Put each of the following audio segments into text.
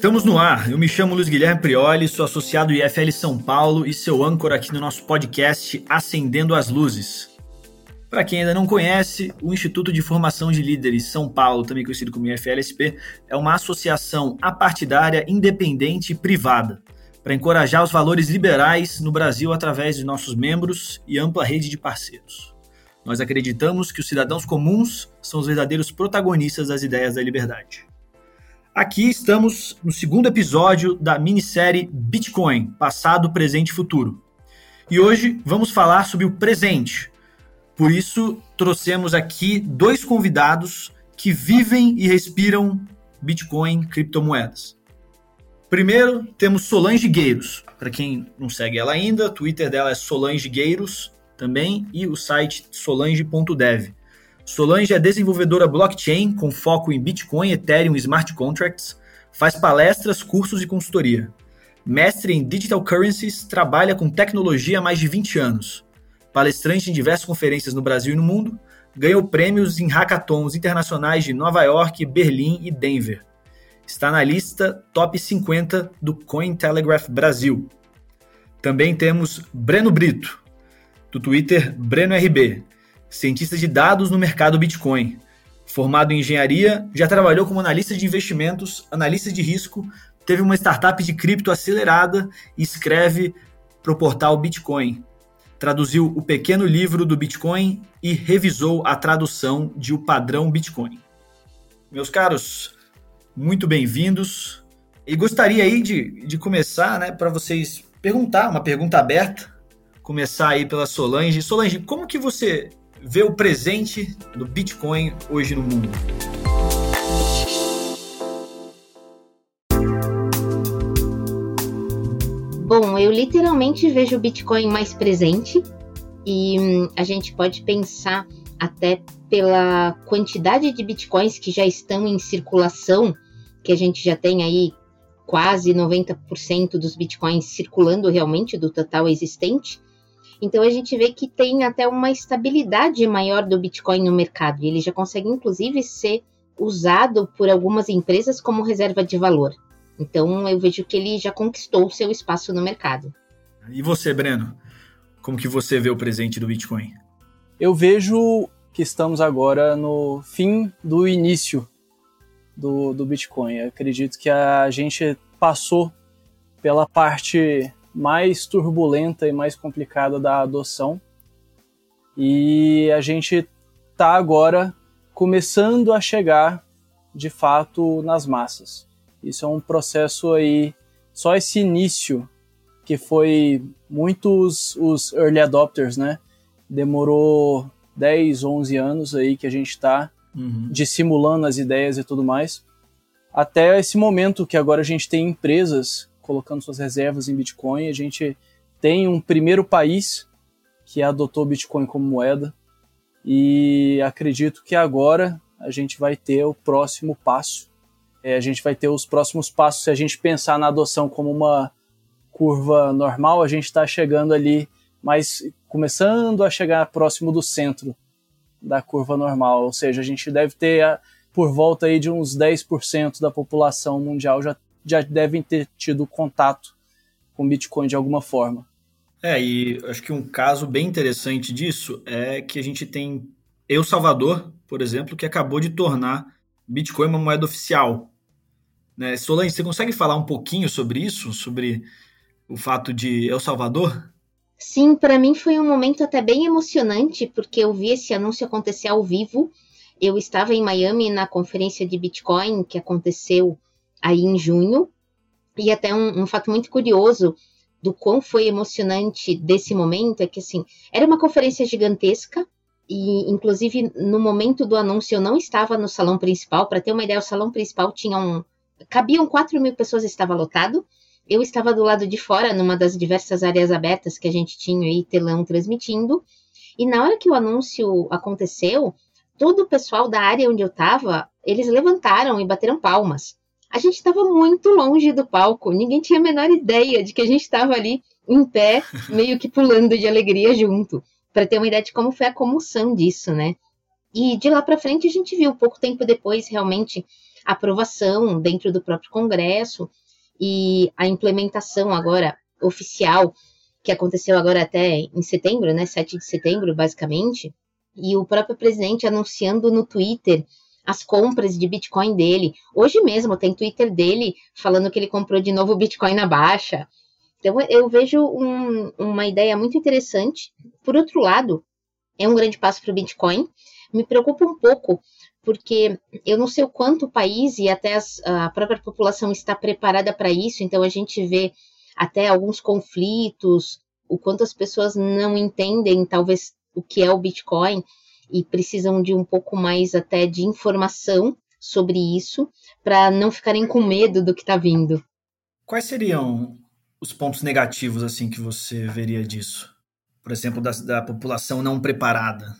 Estamos no ar. Eu me chamo Luiz Guilherme Prioli, sou associado IFL São Paulo e seu âncora aqui no nosso podcast Acendendo as Luzes. Para quem ainda não conhece, o Instituto de Formação de Líderes São Paulo, também conhecido como IFLSP, é uma associação apartidária, independente e privada para encorajar os valores liberais no Brasil através de nossos membros e ampla rede de parceiros. Nós acreditamos que os cidadãos comuns são os verdadeiros protagonistas das ideias da liberdade. Aqui estamos no segundo episódio da minissérie Bitcoin, passado, presente e futuro. E hoje vamos falar sobre o presente. Por isso, trouxemos aqui dois convidados que vivem e respiram Bitcoin, criptomoedas. Primeiro, temos Solange Gueiros. Para quem não segue ela ainda, o Twitter dela é Solange Gueiros também e o site solange.dev. Solange é desenvolvedora blockchain com foco em Bitcoin, Ethereum e smart contracts, faz palestras, cursos e consultoria. Mestre em Digital Currencies, trabalha com tecnologia há mais de 20 anos. Palestrante em diversas conferências no Brasil e no mundo, ganhou prêmios em hackathons internacionais de Nova York, Berlim e Denver. Está na lista top 50 do Cointelegraph Brasil. Também temos Breno Brito, do Twitter BrenoRB, cientista de dados no mercado Bitcoin. Formado em engenharia, já trabalhou como analista de investimentos, analista de risco, teve uma startup de cripto acelerada e escreve para o portal Bitcoin. Traduziu o pequeno livro do Bitcoin e revisou a tradução de O Padrão Bitcoin. Meus caros, muito bem-vindos. E gostaria aí de, de começar, né, para vocês perguntar, uma pergunta aberta, começar aí pela Solange. Solange, como que você ver o presente do Bitcoin hoje no mundo? Bom, eu literalmente vejo o Bitcoin mais presente e hum, a gente pode pensar até pela quantidade de Bitcoins que já estão em circulação, que a gente já tem aí quase 90% dos Bitcoins circulando realmente do total existente. Então a gente vê que tem até uma estabilidade maior do Bitcoin no mercado. E ele já consegue, inclusive, ser usado por algumas empresas como reserva de valor. Então eu vejo que ele já conquistou o seu espaço no mercado. E você, Breno? Como que você vê o presente do Bitcoin? Eu vejo que estamos agora no fim do início do, do Bitcoin. Eu acredito que a gente passou pela parte mais turbulenta e mais complicada da adoção. E a gente está agora começando a chegar de fato nas massas. Isso é um processo aí, só esse início que foi muitos os early adopters, né? Demorou 10, 11 anos aí que a gente está uhum. dissimulando as ideias e tudo mais, até esse momento que agora a gente tem empresas colocando suas reservas em Bitcoin. A gente tem um primeiro país que adotou Bitcoin como moeda e acredito que agora a gente vai ter o próximo passo. É, a gente vai ter os próximos passos. Se a gente pensar na adoção como uma curva normal, a gente está chegando ali, mas começando a chegar próximo do centro da curva normal. Ou seja, a gente deve ter por volta aí de uns 10% da população mundial já já devem ter tido contato com Bitcoin de alguma forma. É, e acho que um caso bem interessante disso é que a gente tem El Salvador, por exemplo, que acabou de tornar Bitcoin uma moeda oficial. Né? Solange, você consegue falar um pouquinho sobre isso, sobre o fato de El Salvador? Sim, para mim foi um momento até bem emocionante, porque eu vi esse anúncio acontecer ao vivo. Eu estava em Miami na conferência de Bitcoin que aconteceu aí em junho. E até um, um fato muito curioso do quão foi emocionante desse momento é que assim era uma conferência gigantesca e inclusive no momento do anúncio eu não estava no salão principal para ter uma ideia o salão principal tinha um cabiam 4 mil pessoas estava lotado eu estava do lado de fora numa das diversas áreas abertas que a gente tinha aí telão transmitindo e na hora que o anúncio aconteceu todo o pessoal da área onde eu estava eles levantaram e bateram palmas a gente estava muito longe do palco, ninguém tinha a menor ideia de que a gente estava ali em pé, meio que pulando de alegria junto. para ter uma ideia de como foi a comoção disso, né? E de lá para frente a gente viu, pouco tempo depois, realmente, a aprovação dentro do próprio Congresso e a implementação agora oficial, que aconteceu agora até em setembro, né? 7 de setembro, basicamente. E o próprio presidente anunciando no Twitter as compras de Bitcoin dele. Hoje mesmo tem Twitter dele falando que ele comprou de novo Bitcoin na baixa. Então eu vejo um, uma ideia muito interessante. Por outro lado, é um grande passo para o Bitcoin. Me preocupa um pouco, porque eu não sei o quanto o país e até as, a própria população está preparada para isso, então a gente vê até alguns conflitos, o quanto as pessoas não entendem, talvez, o que é o Bitcoin e precisam de um pouco mais até de informação sobre isso, para não ficarem com medo do que está vindo. Quais seriam os pontos negativos assim que você veria disso? Por exemplo, da, da população não preparada.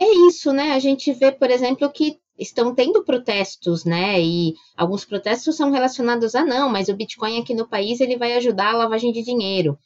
É isso, né? A gente vê, por exemplo, que estão tendo protestos, né? E alguns protestos são relacionados a não, mas o Bitcoin aqui no país ele vai ajudar a lavagem de dinheiro.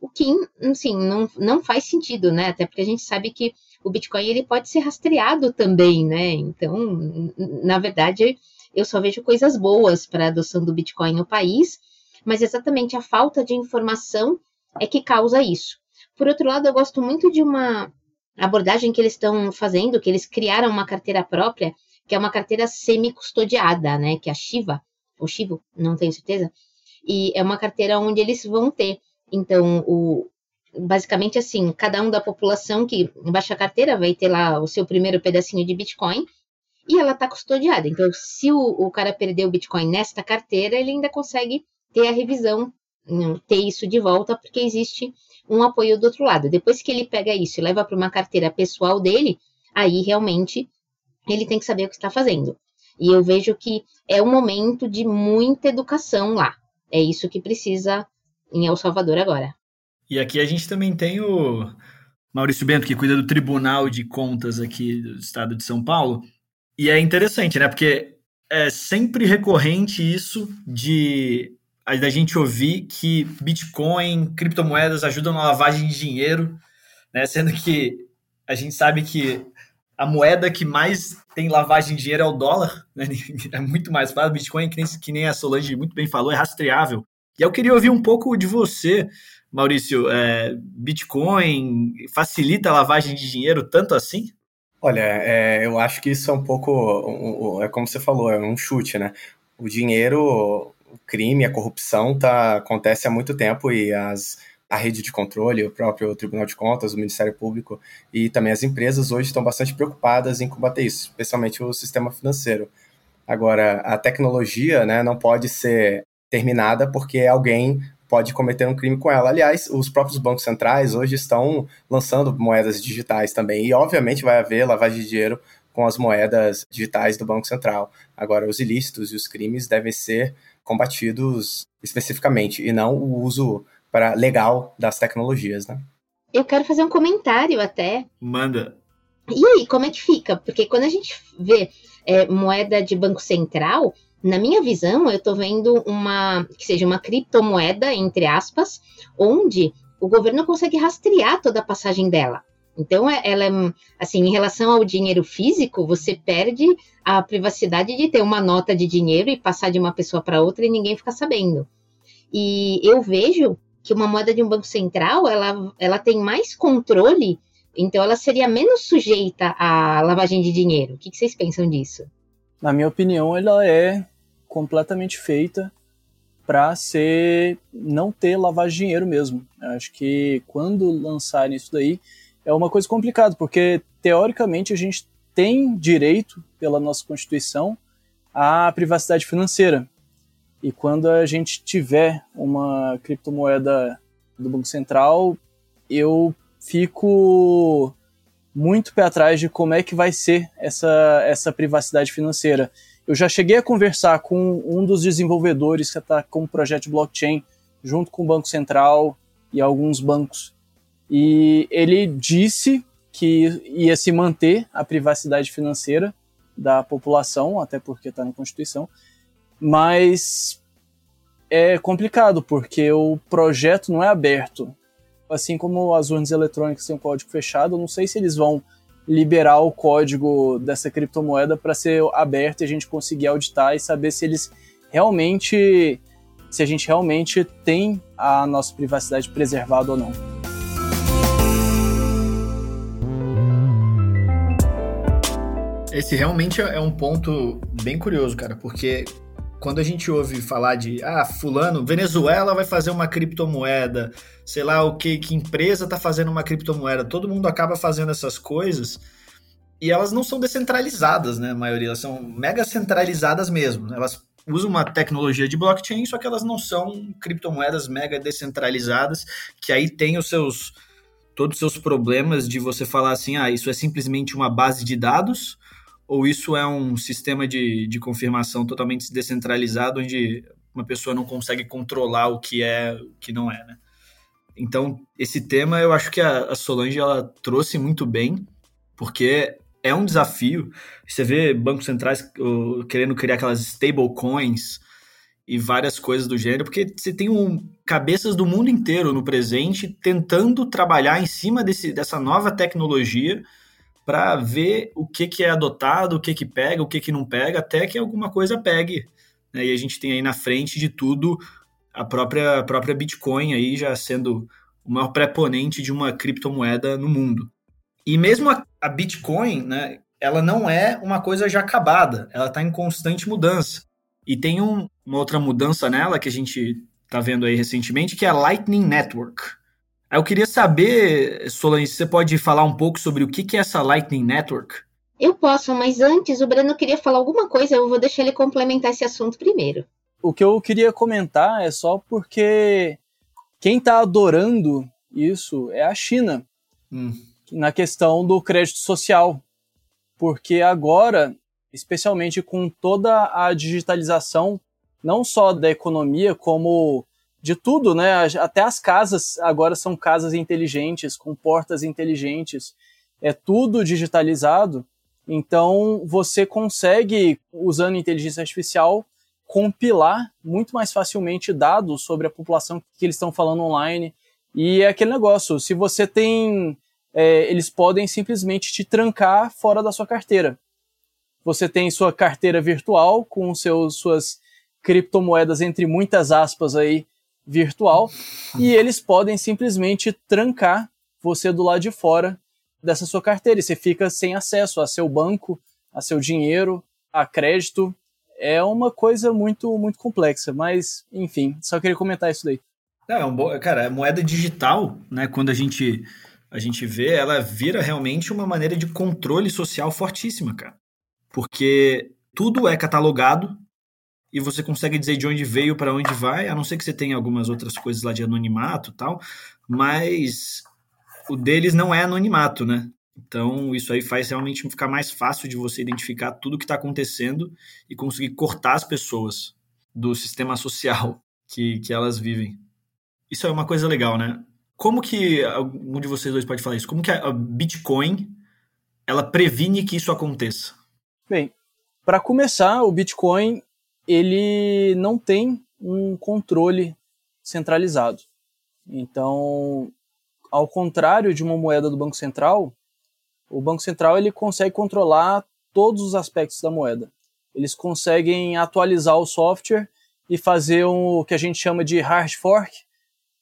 O que, assim, não, não faz sentido, né? Até porque a gente sabe que o Bitcoin ele pode ser rastreado também, né? Então, na verdade, eu só vejo coisas boas para a adoção do Bitcoin no país mas exatamente a falta de informação é que causa isso. Por outro lado, eu gosto muito de uma abordagem que eles estão fazendo, que eles criaram uma carteira própria, que é uma carteira semi-custodiada, né? Que é a Shiva, ou Shivo, não tenho certeza. E é uma carteira onde eles vão ter, então, o, basicamente assim, cada um da população que baixa a carteira vai ter lá o seu primeiro pedacinho de Bitcoin e ela está custodiada. Então, se o, o cara perder o Bitcoin nesta carteira, ele ainda consegue ter a revisão, ter isso de volta, porque existe um apoio do outro lado. Depois que ele pega isso e leva para uma carteira pessoal dele, aí realmente ele tem que saber o que está fazendo. E eu vejo que é um momento de muita educação lá. É isso que precisa em El Salvador agora. E aqui a gente também tem o Maurício Bento, que cuida do Tribunal de Contas aqui do estado de São Paulo. E é interessante, né? Porque é sempre recorrente isso de da gente ouvir que Bitcoin, criptomoedas ajudam na lavagem de dinheiro, né? Sendo que a gente sabe que a moeda que mais tem lavagem de dinheiro é o dólar, né? É muito mais fácil. Bitcoin, que nem, que nem a Solange muito bem falou, é rastreável. E eu queria ouvir um pouco de você, Maurício. É, Bitcoin facilita a lavagem de dinheiro tanto assim? Olha, é, eu acho que isso é um pouco, é como você falou, é um chute, né? O dinheiro, o crime, a corrupção tá, acontece há muito tempo e as, a rede de controle, o próprio Tribunal de Contas, o Ministério Público e também as empresas hoje estão bastante preocupadas em combater isso, especialmente o sistema financeiro. Agora, a tecnologia né, não pode ser terminada porque alguém pode cometer um crime com ela. Aliás, os próprios bancos centrais hoje estão lançando moedas digitais também, e obviamente vai haver lavagem de dinheiro com as moedas digitais do Banco Central. Agora, os ilícitos e os crimes devem ser combatidos especificamente, e não o uso para legal das tecnologias, né? Eu quero fazer um comentário até. Manda. E aí, como é que fica? Porque quando a gente vê é, moeda de banco central, na minha visão, eu estou vendo uma que seja uma criptomoeda, entre aspas, onde o governo consegue rastrear toda a passagem dela. Então, é, ela é, assim, em relação ao dinheiro físico, você perde a privacidade de ter uma nota de dinheiro e passar de uma pessoa para outra e ninguém ficar sabendo. E eu vejo que uma moeda de um banco central, ela, ela tem mais controle, então ela seria menos sujeita à lavagem de dinheiro. O que, que vocês pensam disso? Na minha opinião, ela é completamente feita para ser não ter lavagem de dinheiro mesmo. Eu acho que quando lançarem isso daí, é uma coisa complicada, porque teoricamente a gente tem direito, pela nossa Constituição, à privacidade financeira. E quando a gente tiver uma criptomoeda do Banco Central, eu fico muito pé atrás de como é que vai ser essa, essa privacidade financeira. Eu já cheguei a conversar com um dos desenvolvedores que está com o projeto blockchain, junto com o Banco Central e alguns bancos. E ele disse que ia se manter a privacidade financeira da população, até porque está na Constituição, mas é complicado porque o projeto não é aberto. assim como as urnas eletrônicas têm um código fechado, eu não sei se eles vão liberar o código dessa criptomoeda para ser aberto e a gente conseguir auditar e saber se eles realmente se a gente realmente tem a nossa privacidade preservada ou não. Esse realmente é um ponto bem curioso, cara, porque quando a gente ouve falar de ah, fulano, Venezuela vai fazer uma criptomoeda, sei lá o que, que empresa está fazendo uma criptomoeda, todo mundo acaba fazendo essas coisas e elas não são descentralizadas, né? A maioria elas são mega centralizadas mesmo. Elas usam uma tecnologia de blockchain, só que elas não são criptomoedas mega descentralizadas, que aí tem os seus todos os seus problemas de você falar assim, ah, isso é simplesmente uma base de dados ou isso é um sistema de, de confirmação totalmente descentralizado, onde uma pessoa não consegue controlar o que é o que não é, né? Então, esse tema eu acho que a, a Solange ela trouxe muito bem, porque é um desafio. Você vê bancos centrais querendo criar aquelas stablecoins e várias coisas do gênero, porque você tem um, cabeças do mundo inteiro no presente tentando trabalhar em cima desse, dessa nova tecnologia para ver o que, que é adotado, o que, que pega, o que, que não pega, até que alguma coisa pegue. Né? E a gente tem aí na frente de tudo a própria, a própria Bitcoin aí já sendo o maior preponente de uma criptomoeda no mundo. E mesmo a, a Bitcoin, né, ela não é uma coisa já acabada, ela está em constante mudança. E tem um, uma outra mudança nela que a gente está vendo aí recentemente, que é a Lightning Network. Eu queria saber, Solange, você pode falar um pouco sobre o que é essa Lightning Network? Eu posso, mas antes o Breno queria falar alguma coisa, eu vou deixar ele complementar esse assunto primeiro. O que eu queria comentar é só porque quem está adorando isso é a China, hum. na questão do crédito social. Porque agora, especialmente com toda a digitalização, não só da economia, como de tudo, né? Até as casas agora são casas inteligentes, com portas inteligentes, é tudo digitalizado. Então você consegue, usando inteligência artificial, compilar muito mais facilmente dados sobre a população que eles estão falando online. E é aquele negócio, se você tem. É, eles podem simplesmente te trancar fora da sua carteira. Você tem sua carteira virtual com seus, suas criptomoedas, entre muitas aspas aí, virtual e eles podem simplesmente trancar você do lado de fora dessa sua carteira e você fica sem acesso a seu banco, a seu dinheiro, a crédito. É uma coisa muito muito complexa, mas enfim, só queria comentar isso daí. É, um bo... cara, a moeda digital, né, quando a gente a gente vê, ela vira realmente uma maneira de controle social fortíssima, cara. Porque tudo é catalogado, e você consegue dizer de onde veio para onde vai, a não ser que você tenha algumas outras coisas lá de anonimato tal, mas o deles não é anonimato, né? Então, isso aí faz realmente ficar mais fácil de você identificar tudo que está acontecendo e conseguir cortar as pessoas do sistema social que, que elas vivem. Isso é uma coisa legal, né? Como que algum de vocês dois pode falar isso? Como que a Bitcoin ela previne que isso aconteça? Bem, para começar, o Bitcoin ele não tem um controle centralizado. Então, ao contrário de uma moeda do Banco Central, o Banco Central ele consegue controlar todos os aspectos da moeda. Eles conseguem atualizar o software e fazer o que a gente chama de hard fork,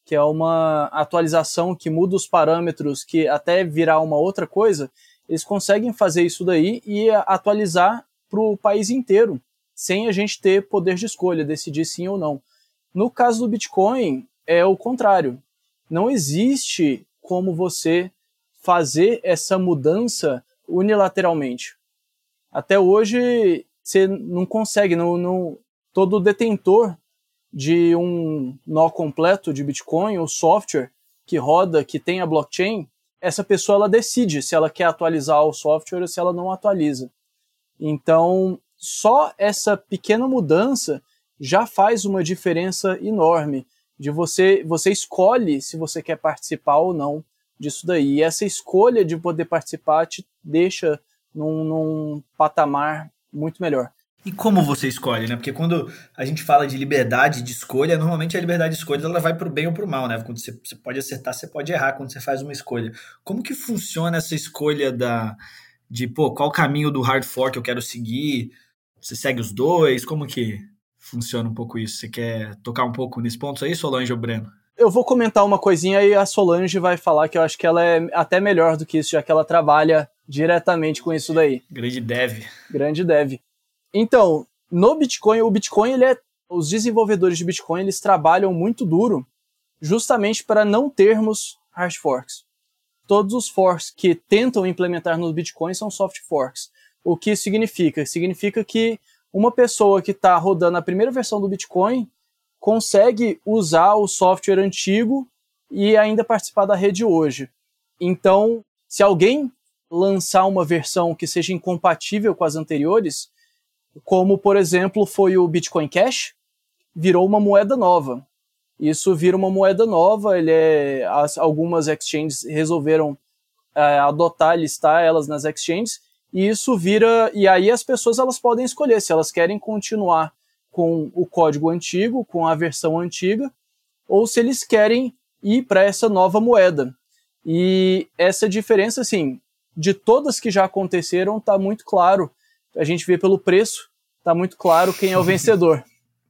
que é uma atualização que muda os parâmetros, que até virar uma outra coisa, eles conseguem fazer isso daí e atualizar para o país inteiro sem a gente ter poder de escolha, decidir sim ou não. No caso do Bitcoin, é o contrário. Não existe como você fazer essa mudança unilateralmente. Até hoje, você não consegue, não, não, todo detentor de um nó completo de Bitcoin, o software que roda, que tem a blockchain, essa pessoa ela decide se ela quer atualizar o software ou se ela não atualiza. Então, só essa pequena mudança já faz uma diferença enorme. De você, você escolhe se você quer participar ou não disso daí. E essa escolha de poder participar te deixa num, num patamar muito melhor. E como você escolhe, né? Porque quando a gente fala de liberdade de escolha, normalmente a liberdade de escolha ela vai para o bem ou para o mal, né? Quando você, você pode acertar, você pode errar quando você faz uma escolha. Como que funciona essa escolha da de pô, qual caminho do hard fork eu quero seguir? Você segue os dois? Como que funciona um pouco isso? Você quer tocar um pouco nesse ponto aí, Solange ou Breno? Eu vou comentar uma coisinha e a Solange vai falar que eu acho que ela é até melhor do que isso, já que ela trabalha diretamente com isso daí. Grande dev. Grande dev. Então, no Bitcoin, o Bitcoin, ele é, os desenvolvedores de Bitcoin, eles trabalham muito duro justamente para não termos hard forks. Todos os forks que tentam implementar no Bitcoin são soft forks. O que significa? Significa que uma pessoa que está rodando a primeira versão do Bitcoin consegue usar o software antigo e ainda participar da rede hoje. Então, se alguém lançar uma versão que seja incompatível com as anteriores, como por exemplo foi o Bitcoin Cash, virou uma moeda nova. Isso vira uma moeda nova, ele é, as, algumas exchanges resolveram é, adotar, listar elas nas exchanges, e isso vira, e aí as pessoas elas podem escolher se elas querem continuar com o código antigo, com a versão antiga, ou se eles querem ir para essa nova moeda. E essa diferença, assim, de todas que já aconteceram, está muito claro a gente vê pelo preço, tá muito claro quem é o vencedor.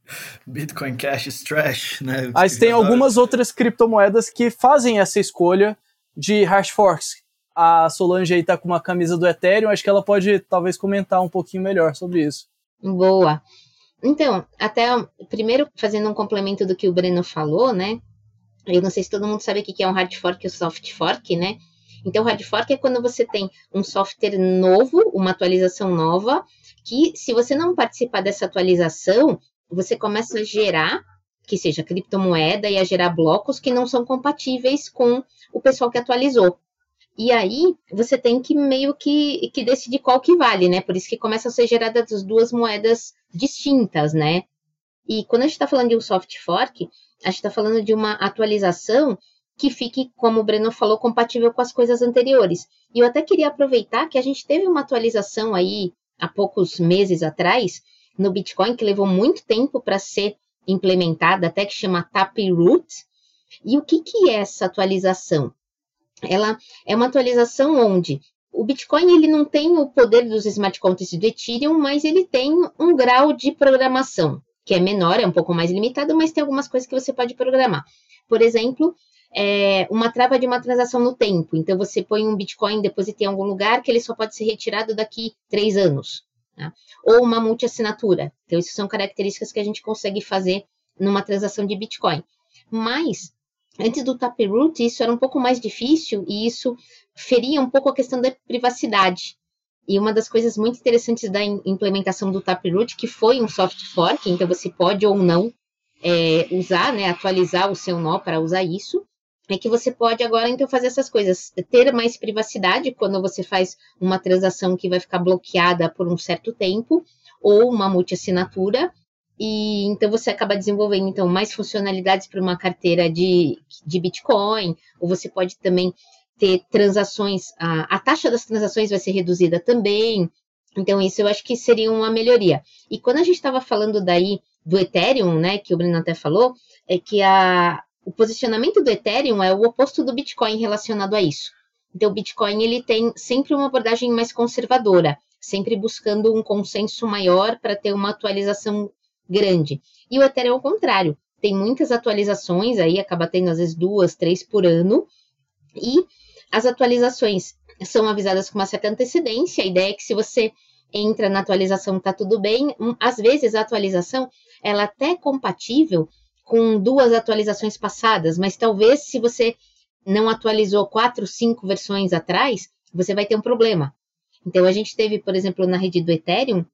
Bitcoin Cash is trash, né? Mas tem algumas outras criptomoedas que fazem essa escolha de hash forks. A Solange aí tá com uma camisa do Ethereum, acho que ela pode talvez comentar um pouquinho melhor sobre isso. Boa. Então, até primeiro fazendo um complemento do que o Breno falou, né? Eu não sei se todo mundo sabe o que é um hard fork e um soft fork, né? Então, hard fork é quando você tem um software novo, uma atualização nova, que se você não participar dessa atualização, você começa a gerar, que seja criptomoeda, e a gerar blocos que não são compatíveis com o pessoal que atualizou. E aí, você tem que meio que, que decidir qual que vale, né? Por isso que começam a ser geradas duas moedas distintas, né? E quando a gente está falando de um soft fork, a gente está falando de uma atualização que fique, como o Breno falou, compatível com as coisas anteriores. E eu até queria aproveitar que a gente teve uma atualização aí há poucos meses atrás no Bitcoin que levou muito tempo para ser implementada, até que chama Taproot. E o que, que é essa atualização? Ela é uma atualização onde o Bitcoin ele não tem o poder dos smart contracts do Ethereum, mas ele tem um grau de programação que é menor, é um pouco mais limitado, mas tem algumas coisas que você pode programar. Por exemplo, é, uma trava de uma transação no tempo. Então, você põe um Bitcoin, deposita em algum lugar que ele só pode ser retirado daqui três anos. Tá? Ou uma multiassinatura. Então, isso são características que a gente consegue fazer numa transação de Bitcoin. Mas, antes do Taproot, isso era um pouco mais difícil e isso feria um pouco a questão da privacidade. E uma das coisas muito interessantes da implementação do Taproot, que foi um soft fork, então você pode ou não é, usar, né, atualizar o seu nó para usar isso, é que você pode agora então fazer essas coisas, ter mais privacidade quando você faz uma transação que vai ficar bloqueada por um certo tempo, ou uma multiassinatura, e então você acaba desenvolvendo então mais funcionalidades para uma carteira de, de Bitcoin, ou você pode também ter transações, a, a taxa das transações vai ser reduzida também. Então, isso eu acho que seria uma melhoria. E quando a gente estava falando daí do Ethereum, né, que o Bruno até falou, é que a, o posicionamento do Ethereum é o oposto do Bitcoin relacionado a isso. Então, o Bitcoin ele tem sempre uma abordagem mais conservadora, sempre buscando um consenso maior para ter uma atualização grande. E o Ethereum é o contrário, tem muitas atualizações aí, acaba tendo às vezes duas, três por ano, e as atualizações são avisadas com uma certa antecedência. A ideia é que se você entra na atualização, tá tudo bem. Às vezes a atualização ela até é compatível com duas atualizações passadas, mas talvez se você não atualizou quatro, cinco versões atrás, você vai ter um problema. Então, a gente teve, por exemplo, na rede do Ethereum,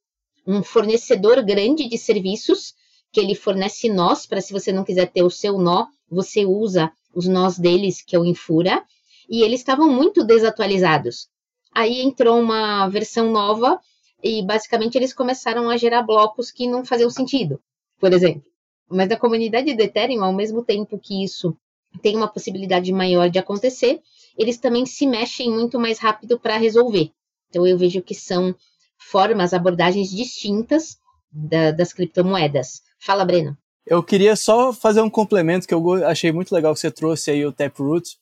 um fornecedor grande de serviços que ele fornece nós, para se você não quiser ter o seu nó, você usa os nós deles, que é o Infura, e eles estavam muito desatualizados. Aí entrou uma versão nova e basicamente eles começaram a gerar blocos que não faziam sentido, por exemplo. Mas na comunidade do Ethereum, ao mesmo tempo que isso tem uma possibilidade maior de acontecer, eles também se mexem muito mais rápido para resolver. Então eu vejo que são formas, abordagens distintas da, das criptomoedas. Fala, Breno. Eu queria só fazer um complemento que eu achei muito legal que você trouxe aí o Taproot,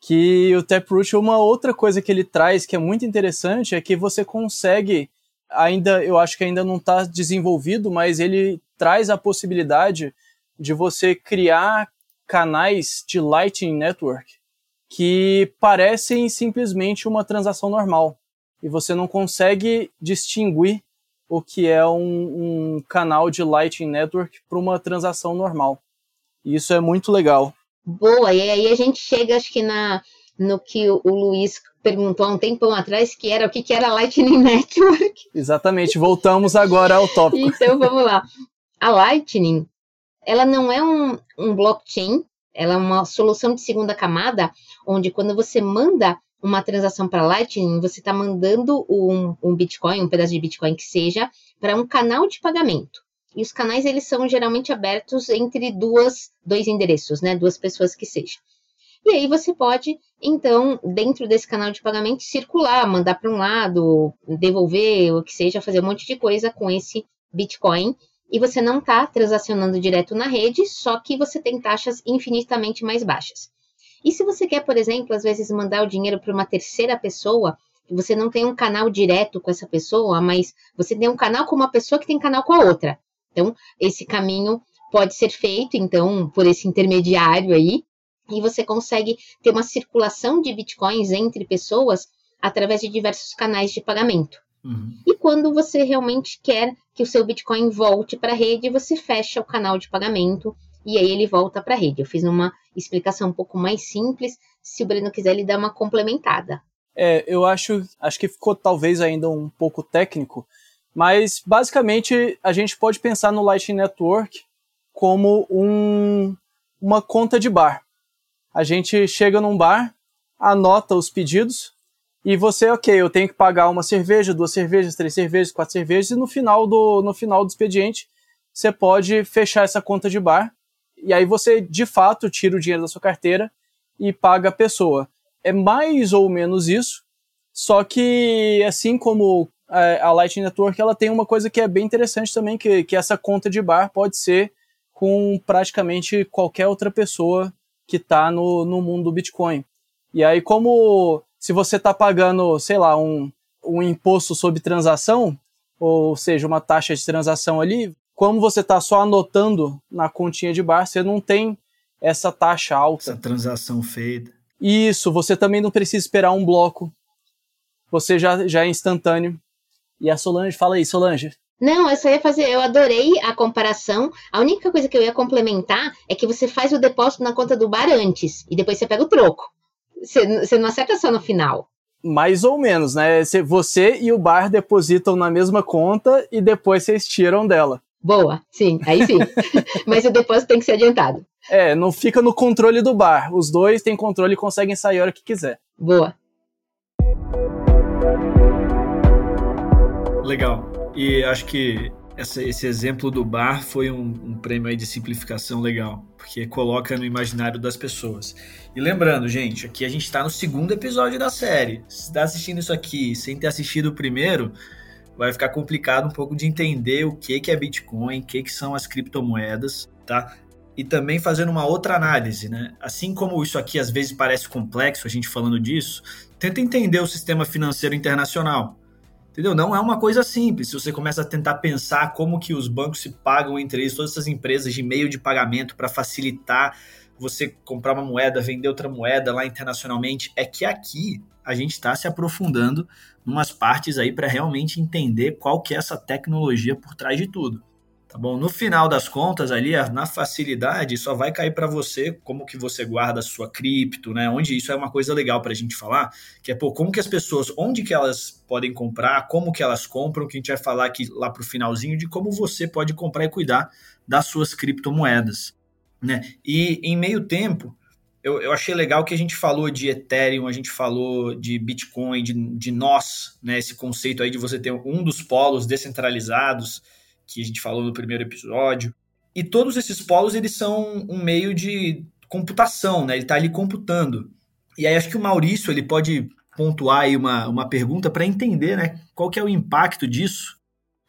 que o Taproot, uma outra coisa que ele traz que é muito interessante é que você consegue, ainda, eu acho que ainda não está desenvolvido, mas ele traz a possibilidade de você criar canais de Lightning Network que parecem simplesmente uma transação normal. E você não consegue distinguir o que é um, um canal de Lightning Network para uma transação normal. E isso é muito legal. Boa, e aí a gente chega, acho que na, no que o, Luiz perguntou há um tempão atrás, que era o que, que era Lightning Network. Exatamente, voltamos agora ao tópico. então vamos lá. A Lightning, ela não é um, um blockchain, ela é uma solução de segunda camada, onde quando você manda uma transação para Lightning, você está mandando um, um Bitcoin, um pedaço de Bitcoin que seja, para um canal de pagamento. E os canais, eles são geralmente abertos entre duas, dois endereços, né? Duas pessoas que sejam. E aí você pode, então, dentro desse canal de pagamento, circular, mandar para um lado, devolver, o que seja, fazer um monte de coisa com esse Bitcoin. E você não está transacionando direto na rede, só que você tem taxas infinitamente mais baixas. E se você quer, por exemplo, às vezes mandar o dinheiro para uma terceira pessoa, você não tem um canal direto com essa pessoa, mas você tem um canal com uma pessoa que tem canal com a outra. Então, esse caminho pode ser feito, então, por esse intermediário aí, e você consegue ter uma circulação de bitcoins entre pessoas através de diversos canais de pagamento. Uhum. E quando você realmente quer que o seu Bitcoin volte para a rede, você fecha o canal de pagamento e aí ele volta para a rede. Eu fiz uma explicação um pouco mais simples, se o Breno quiser ele dá uma complementada. É, eu acho, acho que ficou talvez ainda um pouco técnico, mas basicamente a gente pode pensar no Lightning Network como um, uma conta de bar. A gente chega num bar, anota os pedidos e você, ok, eu tenho que pagar uma cerveja, duas cervejas, três cervejas, quatro cervejas e no final do, no final do expediente você pode fechar essa conta de bar e aí você, de fato, tira o dinheiro da sua carteira e paga a pessoa. É mais ou menos isso, só que, assim como a Lightning Network, ela tem uma coisa que é bem interessante também, que, que essa conta de bar pode ser com praticamente qualquer outra pessoa que está no, no mundo do Bitcoin. E aí, como se você está pagando, sei lá, um, um imposto sobre transação, ou seja, uma taxa de transação ali, como você está só anotando na continha de bar, você não tem essa taxa alta. Essa transação feita. Isso, você também não precisa esperar um bloco. Você já, já é instantâneo. E a Solange, fala aí, Solange. Não, eu só ia fazer, eu adorei a comparação. A única coisa que eu ia complementar é que você faz o depósito na conta do bar antes e depois você pega o troco. Você, você não acerta só no final. Mais ou menos, né? Você e o bar depositam na mesma conta e depois vocês tiram dela. Boa, sim, aí sim. Mas o depósito tem que ser adiantado. É, não fica no controle do bar. Os dois têm controle e conseguem sair a hora que quiser. Boa. Legal. E acho que essa, esse exemplo do bar foi um, um prêmio aí de simplificação legal, porque coloca no imaginário das pessoas. E lembrando, gente, aqui a gente está no segundo episódio da série. Se está assistindo isso aqui sem ter assistido o primeiro, vai ficar complicado um pouco de entender o que, que é Bitcoin, o que, que são as criptomoedas, tá? E também fazendo uma outra análise, né? Assim como isso aqui às vezes parece complexo, a gente falando disso, tenta entender o sistema financeiro internacional. Entendeu? Não é uma coisa simples. Se você começa a tentar pensar como que os bancos se pagam entre eles, todas essas empresas de meio de pagamento para facilitar você comprar uma moeda, vender outra moeda lá internacionalmente, é que aqui a gente está se aprofundando umas partes aí para realmente entender qual que é essa tecnologia por trás de tudo. Tá bom? No final das contas ali, na facilidade, só vai cair para você como que você guarda a sua cripto, né? Onde isso é uma coisa legal para a gente falar, que é pô, como que as pessoas, onde que elas podem comprar, como que elas compram, que a gente vai falar aqui lá pro finalzinho de como você pode comprar e cuidar das suas criptomoedas, né? E em meio tempo, eu, eu achei legal que a gente falou de Ethereum, a gente falou de Bitcoin, de, de nós, né? Esse conceito aí de você ter um dos polos descentralizados, que a gente falou no primeiro episódio. E todos esses polos, eles são um meio de computação, né? Ele está ali computando. E aí acho que o Maurício, ele pode pontuar aí uma, uma pergunta para entender, né? Qual que é o impacto disso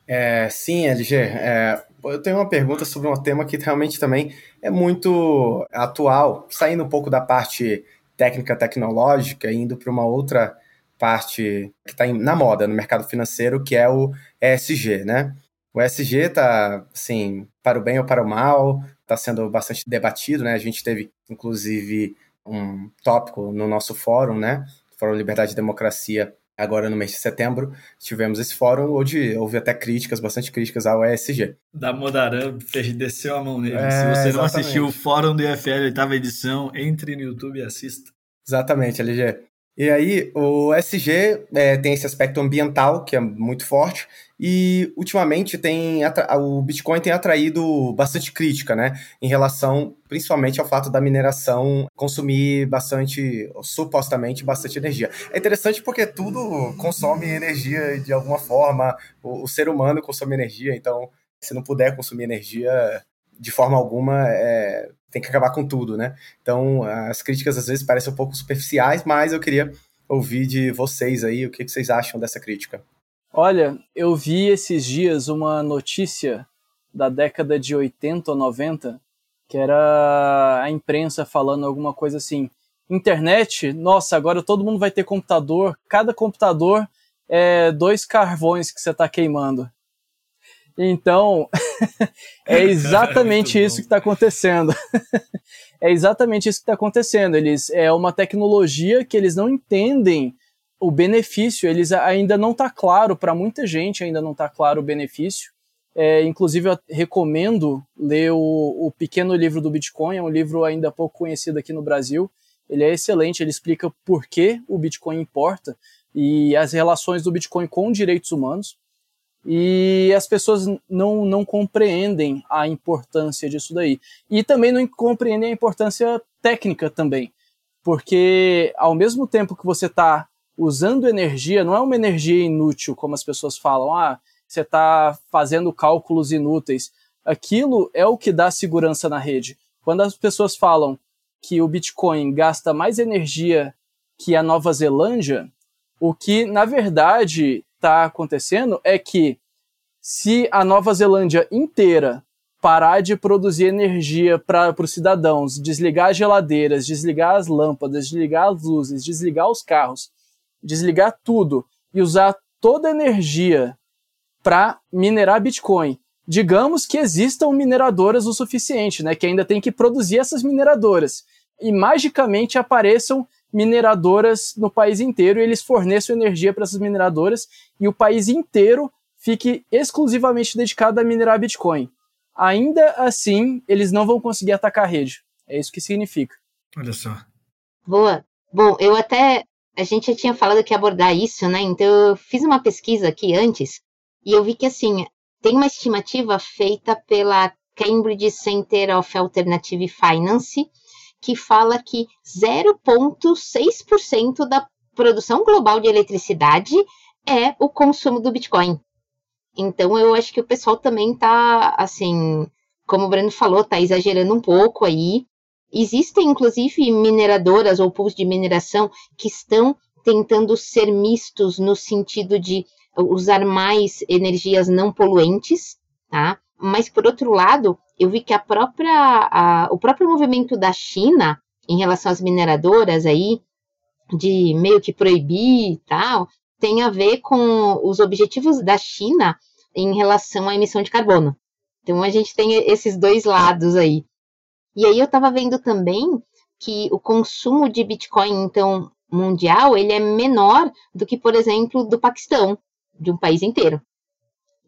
É, sim, LG. É, eu tenho uma pergunta sobre um tema que realmente também é muito atual, saindo um pouco da parte técnica tecnológica, indo para uma outra parte que está na moda no mercado financeiro, que é o ESG, né? O ESG está, assim, para o bem ou para o mal, está sendo bastante debatido, né? A gente teve, inclusive, um tópico no nosso fórum, né? Fórum Liberdade e Democracia, agora no mês de setembro, tivemos esse fórum onde houve até críticas, bastante críticas ao ESG. Da Modaran desceu a mão nele. É, Se você não exatamente. assistiu o fórum do IFL, oitava edição, entre no YouTube e assista. Exatamente, LG. E aí, o SG é, tem esse aspecto ambiental, que é muito forte, e ultimamente tem o Bitcoin tem atraído bastante crítica, né? Em relação principalmente ao fato da mineração consumir bastante, supostamente, bastante energia. É interessante porque tudo consome energia de alguma forma, o, o ser humano consome energia, então, se não puder consumir energia de forma alguma, é, tem que acabar com tudo, né? Então, as críticas às vezes parecem um pouco superficiais, mas eu queria ouvir de vocês aí o que vocês acham dessa crítica. Olha, eu vi esses dias uma notícia da década de 80 ou 90, que era a imprensa falando alguma coisa assim: internet, nossa, agora todo mundo vai ter computador, cada computador é dois carvões que você está queimando. Então, é exatamente isso que está acontecendo. é exatamente isso que está acontecendo. Eles é uma tecnologia que eles não entendem o benefício. Eles ainda não está claro para muita gente, ainda não está claro o benefício. É, inclusive, eu recomendo ler o, o Pequeno Livro do Bitcoin. É um livro ainda pouco conhecido aqui no Brasil. Ele é excelente. Ele explica por que o Bitcoin importa e as relações do Bitcoin com direitos humanos e as pessoas não, não compreendem a importância disso daí. E também não compreendem a importância técnica também, porque ao mesmo tempo que você está usando energia, não é uma energia inútil, como as pessoas falam, ah, você está fazendo cálculos inúteis. Aquilo é o que dá segurança na rede. Quando as pessoas falam que o Bitcoin gasta mais energia que a Nova Zelândia, o que na verdade está acontecendo é que se a Nova Zelândia inteira parar de produzir energia para os cidadãos, desligar as geladeiras, desligar as lâmpadas, desligar as luzes, desligar os carros, desligar tudo e usar toda a energia para minerar Bitcoin. Digamos que existam mineradoras o suficiente, né, que ainda tem que produzir essas mineradoras e magicamente apareçam mineradoras no país inteiro e eles forneçam energia para essas mineradoras e o país inteiro fique exclusivamente dedicado a minerar Bitcoin. Ainda assim, eles não vão conseguir atacar a rede. É isso que significa. Olha só. Boa. Bom, eu até. A gente já tinha falado que ia abordar isso, né? Então eu fiz uma pesquisa aqui antes e eu vi que, assim, tem uma estimativa feita pela Cambridge Center of Alternative Finance que fala que 0,6% da produção global de eletricidade é o consumo do Bitcoin. Então eu acho que o pessoal também tá, assim, como o Breno falou, tá exagerando um pouco aí. Existem, inclusive, mineradoras ou pools de mineração que estão tentando ser mistos no sentido de usar mais energias não poluentes, tá? Mas, por outro lado, eu vi que a própria, a, o próprio movimento da China em relação às mineradoras aí, de meio que proibir e tal, tem a ver com os objetivos da China em relação à emissão de carbono. Então a gente tem esses dois lados aí. E aí eu estava vendo também que o consumo de Bitcoin, então, mundial, ele é menor do que, por exemplo, do Paquistão, de um país inteiro.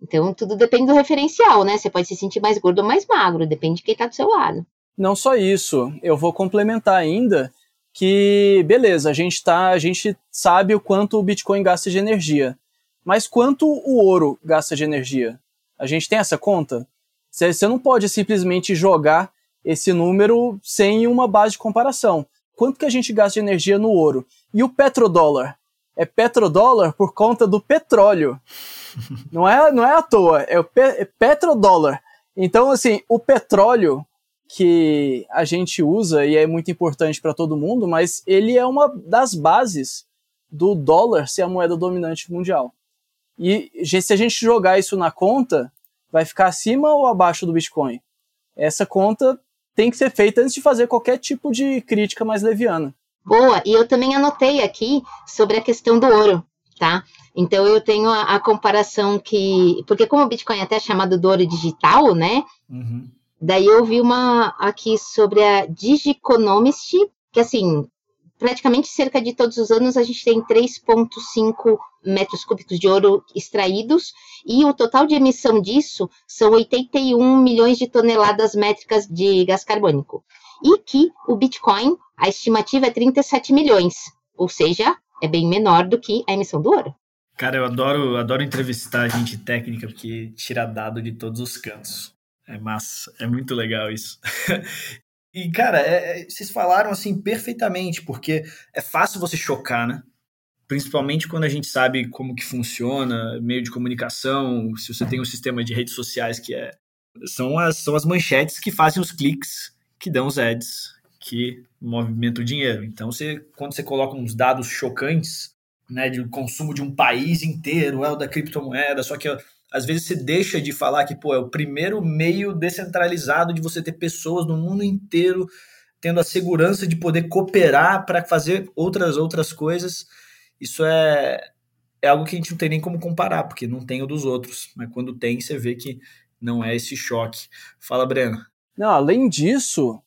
Então, tudo depende do referencial, né? Você pode se sentir mais gordo ou mais magro, depende de quem está do seu lado. Não só isso, eu vou complementar ainda que, beleza, a gente tá, a gente sabe o quanto o Bitcoin gasta de energia, mas quanto o ouro gasta de energia? A gente tem essa conta? Você não pode simplesmente jogar esse número sem uma base de comparação. Quanto que a gente gasta de energia no ouro? E o petrodólar? É petrodólar por conta do petróleo. não, é, não é à toa, é o pe é petrodólar. Então, assim, o petróleo que a gente usa e é muito importante para todo mundo, mas ele é uma das bases do dólar ser a moeda dominante mundial. E se a gente jogar isso na conta, vai ficar acima ou abaixo do Bitcoin? Essa conta tem que ser feita antes de fazer qualquer tipo de crítica mais leviana. Boa, e eu também anotei aqui sobre a questão do ouro, tá? Então eu tenho a, a comparação que. Porque como o Bitcoin é até chamado do ouro digital, né? Uhum. Daí eu vi uma aqui sobre a Digiconomist, que assim, praticamente cerca de todos os anos a gente tem 3,5 metros cúbicos de ouro extraídos e o total de emissão disso são 81 milhões de toneladas métricas de gás carbônico. E que o Bitcoin, a estimativa é 37 milhões, ou seja, é bem menor do que a emissão do ouro. Cara, eu adoro, adoro entrevistar gente técnica porque tira dado de todos os cantos. É massa, é muito legal isso. E, cara, é, é, vocês falaram assim perfeitamente, porque é fácil você chocar, né? Principalmente quando a gente sabe como que funciona, meio de comunicação, se você tem um sistema de redes sociais que é. São as, são as manchetes que fazem os cliques, que dão os ads, que movimentam o dinheiro. Então, você, quando você coloca uns dados chocantes, né, de consumo de um país inteiro, é o da criptomoeda, só que às vezes você deixa de falar que, pô, é o primeiro meio descentralizado de você ter pessoas no mundo inteiro tendo a segurança de poder cooperar para fazer outras outras coisas. Isso é, é algo que a gente não tem nem como comparar, porque não tem o dos outros. Mas quando tem, você vê que não é esse choque. Fala, Breno. Não, além disso,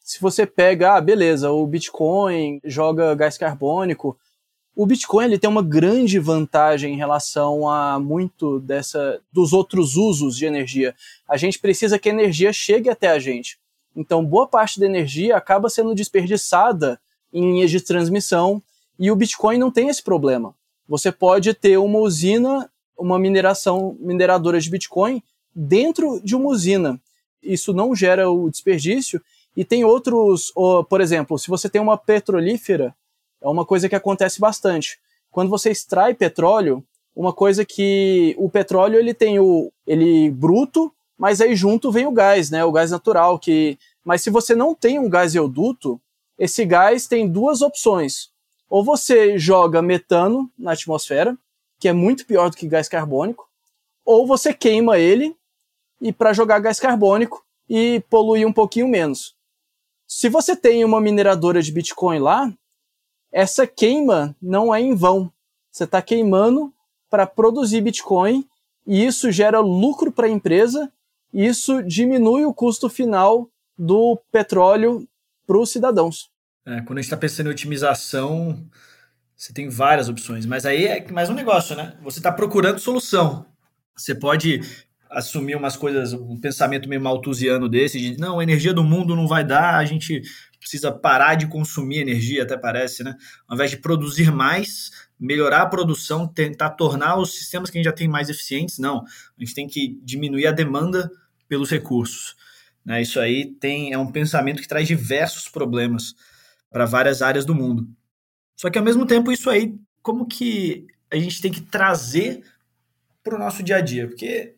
se você pega, ah, beleza, o Bitcoin joga gás carbônico, o Bitcoin ele tem uma grande vantagem em relação a muito dessa dos outros usos de energia. A gente precisa que a energia chegue até a gente. Então, boa parte da energia acaba sendo desperdiçada em linhas de transmissão e o Bitcoin não tem esse problema. Você pode ter uma usina, uma mineração mineradora de Bitcoin dentro de uma usina. Isso não gera o desperdício e tem outros, por exemplo, se você tem uma petrolífera é uma coisa que acontece bastante. Quando você extrai petróleo, uma coisa que o petróleo ele tem o ele bruto, mas aí junto vem o gás, né? O gás natural que, mas se você não tem um gás euduto, esse gás tem duas opções. Ou você joga metano na atmosfera, que é muito pior do que gás carbônico, ou você queima ele e para jogar gás carbônico e poluir um pouquinho menos. Se você tem uma mineradora de Bitcoin lá, essa queima não é em vão. Você está queimando para produzir Bitcoin e isso gera lucro para a empresa e isso diminui o custo final do petróleo para os cidadãos. É, quando a gente está pensando em otimização, você tem várias opções, mas aí é mais um negócio, né? Você está procurando solução. Você pode assumir umas coisas, um pensamento meio maltusiano desse, de não, a energia do mundo não vai dar, a gente precisa parar de consumir energia, até parece, né? Ao invés de produzir mais, melhorar a produção, tentar tornar os sistemas que a gente já tem mais eficientes, não. A gente tem que diminuir a demanda pelos recursos. Né? Isso aí tem, é um pensamento que traz diversos problemas para várias áreas do mundo. Só que ao mesmo tempo, isso aí, como que a gente tem que trazer para o nosso dia a dia? Porque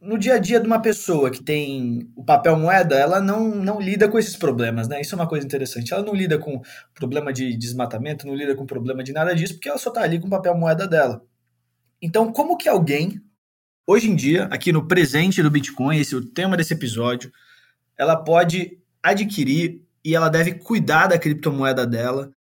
no dia a dia de uma pessoa que tem o papel moeda, ela não, não lida com esses problemas, né? Isso é uma coisa interessante. Ela não lida com problema de desmatamento, não lida com problema de nada disso, porque ela só está ali com o papel moeda dela. Então, como que alguém, hoje em dia, aqui no presente do Bitcoin, esse é o tema desse episódio, ela pode adquirir e ela deve cuidar da criptomoeda dela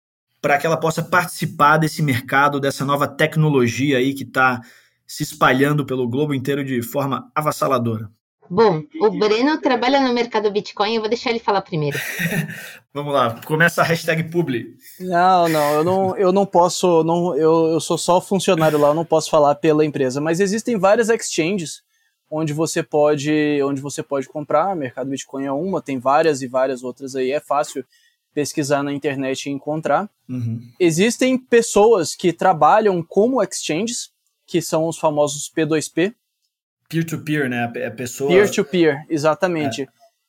para que ela possa participar desse mercado, dessa nova tecnologia aí que está se espalhando pelo globo inteiro de forma avassaladora? Bom, o Breno trabalha no mercado Bitcoin, eu vou deixar ele falar primeiro. Vamos lá, começa a hashtag publi. Não, não, eu não, eu não posso, não, eu, eu sou só funcionário lá, eu não posso falar pela empresa, mas existem várias exchanges onde você pode, onde você pode comprar, mercado Bitcoin é uma, tem várias e várias outras aí, é fácil pesquisar na internet e encontrar. Uhum. Existem pessoas que trabalham como exchanges, que são os famosos P2P. Peer-to-peer, né? A pessoa. Peer-to-peer, exatamente.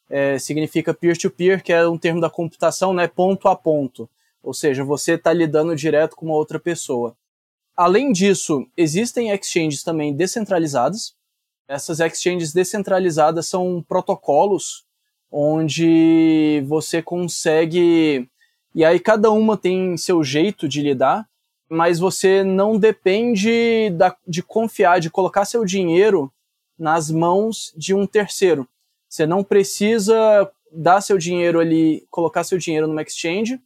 É. É, significa peer-to-peer, que é um termo da computação, né? Ponto a ponto. Ou seja, você está lidando direto com uma outra pessoa. Além disso, existem exchanges também descentralizadas. Essas exchanges descentralizadas são protocolos onde você consegue. E aí cada uma tem seu jeito de lidar, mas você não depende da, de confiar, de colocar seu dinheiro nas mãos de um terceiro. Você não precisa dar seu dinheiro ali, colocar seu dinheiro numa exchange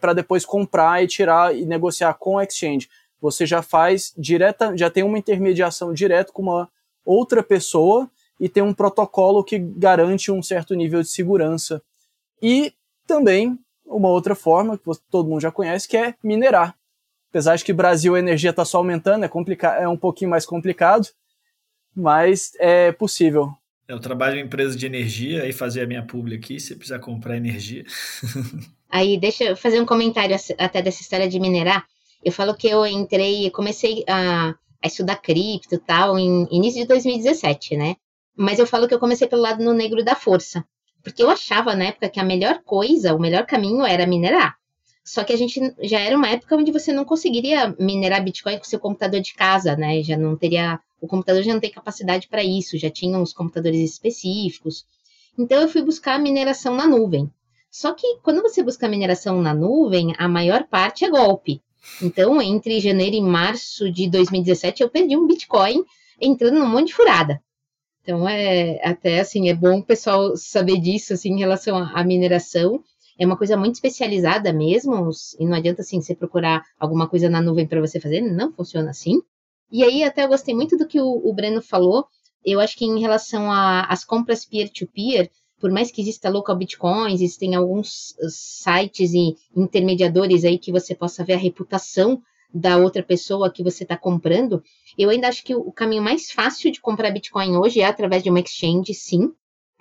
para depois comprar e tirar e negociar com a exchange. Você já faz direta, já tem uma intermediação direto com uma outra pessoa e tem um protocolo que garante um certo nível de segurança. E também uma outra forma que todo mundo já conhece, que é minerar. Apesar de que Brasil a energia está só aumentando, é, complicado, é um pouquinho mais complicado, mas é possível. Eu trabalho em empresa de energia e fazer a minha publi aqui, se precisar comprar energia. Aí, deixa eu fazer um comentário até dessa história de minerar. Eu falo que eu entrei, comecei a, a estudar cripto e tal em início de 2017, né? Mas eu falo que eu comecei pelo lado no negro da força. Porque eu achava na época que a melhor coisa, o melhor caminho era minerar. Só que a gente já era uma época onde você não conseguiria minerar Bitcoin com seu computador de casa, né? Já não teria. O computador já não tem capacidade para isso, já tinham os computadores específicos. Então eu fui buscar mineração na nuvem. Só que quando você busca mineração na nuvem, a maior parte é golpe. Então, entre janeiro e março de 2017, eu perdi um Bitcoin entrando num monte de furada. Então, é até assim, é bom o pessoal saber disso, assim, em relação à mineração é uma coisa muito especializada mesmo, e não adianta assim você procurar alguma coisa na nuvem para você fazer, não funciona assim. E aí até eu gostei muito do que o, o Breno falou. Eu acho que em relação às compras peer-to-peer, -peer, por mais que exista local bitcoins, existem alguns uh, sites e intermediadores aí que você possa ver a reputação da outra pessoa que você está comprando, eu ainda acho que o caminho mais fácil de comprar Bitcoin hoje é através de uma exchange, sim.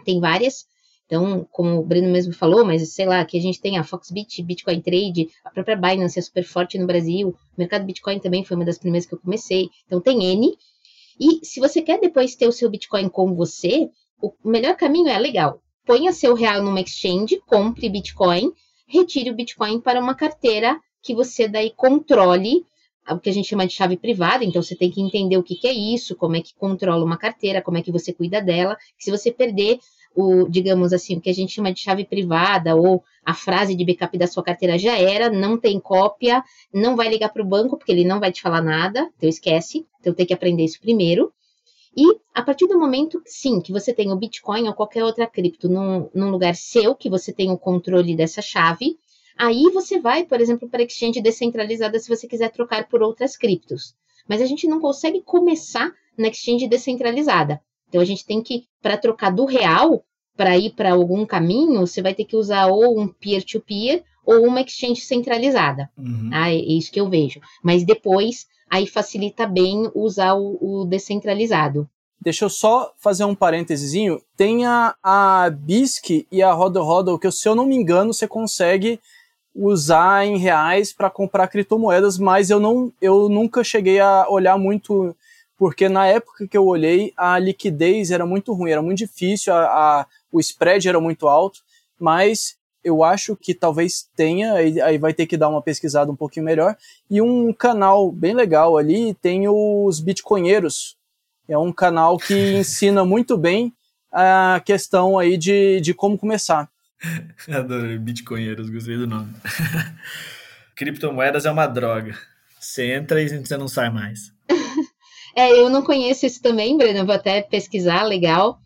Tem várias. Então, como o Breno mesmo falou, mas sei lá, que a gente tem a Foxbit, Bitcoin Trade, a própria Binance é super forte no Brasil, o mercado Bitcoin também foi uma das primeiras que eu comecei. Então, tem N. E se você quer depois ter o seu Bitcoin com você, o melhor caminho é legal. Ponha seu real numa exchange, compre Bitcoin, retire o Bitcoin para uma carteira que você daí controle o que a gente chama de chave privada, então você tem que entender o que, que, é isso, como é que controla uma carteira, como é que você cuida dela. Se você perder o, digamos assim, o que a gente chama de chave privada ou a frase de backup da sua carteira já era, não tem cópia, não vai ligar para o banco porque ele não vai te falar nada, então esquece. Então tem que aprender isso primeiro. E a partir do momento, sim, que você tem o Bitcoin ou qualquer outra cripto num, num lugar seu, que você tem o controle dessa chave, aí você vai, por exemplo, para exchange descentralizada se você quiser trocar por outras criptos. Mas a gente não consegue começar na exchange descentralizada. Então a gente tem que, para trocar do real, para ir para algum caminho, você vai ter que usar ou um peer-to-peer -peer, ou uma exchange centralizada. Uhum. Ah, é isso que eu vejo. Mas depois, aí facilita bem usar o, o descentralizado. Deixa eu só fazer um parênteses. Tem a, a BISC e a Rodo Rodo, que se eu não me engano, você consegue usar em reais para comprar criptomoedas, mas eu, não, eu nunca cheguei a olhar muito porque na época que eu olhei, a liquidez era muito ruim, era muito difícil, a, a o spread era muito alto, mas eu acho que talvez tenha, aí vai ter que dar uma pesquisada um pouquinho melhor. E um canal bem legal ali tem os Bitcoinheiros. É um canal que ensina muito bem a questão aí de, de como começar. Adoro Bitcoinheiros, gostei do nome. Criptomoedas é uma droga. Você entra e você não sai mais. É, eu não conheço isso também, Breno, vou até pesquisar, legal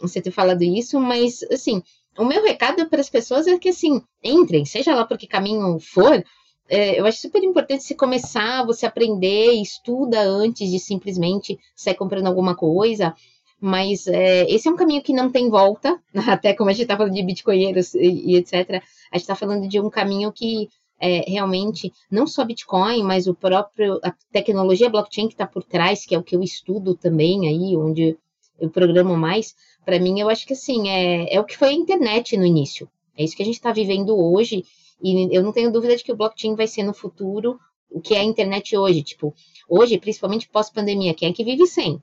você ter falado isso, mas, assim, o meu recado para as pessoas é que, assim, entrem, seja lá por que caminho for, é, eu acho super importante se começar, você aprender, estuda antes de simplesmente sair comprando alguma coisa, mas é, esse é um caminho que não tem volta, até como a gente está falando de bitcoinheiros e, e etc., a gente está falando de um caminho que é, realmente não só Bitcoin, mas o próprio a tecnologia blockchain que está por trás, que é o que eu estudo também aí, onde eu programo mais. Para mim, eu acho que assim é, é o que foi a internet no início. É isso que a gente está vivendo hoje e eu não tenho dúvida de que o blockchain vai ser no futuro o que é a internet hoje. Tipo, hoje, principalmente pós-pandemia, quem é que vive sem?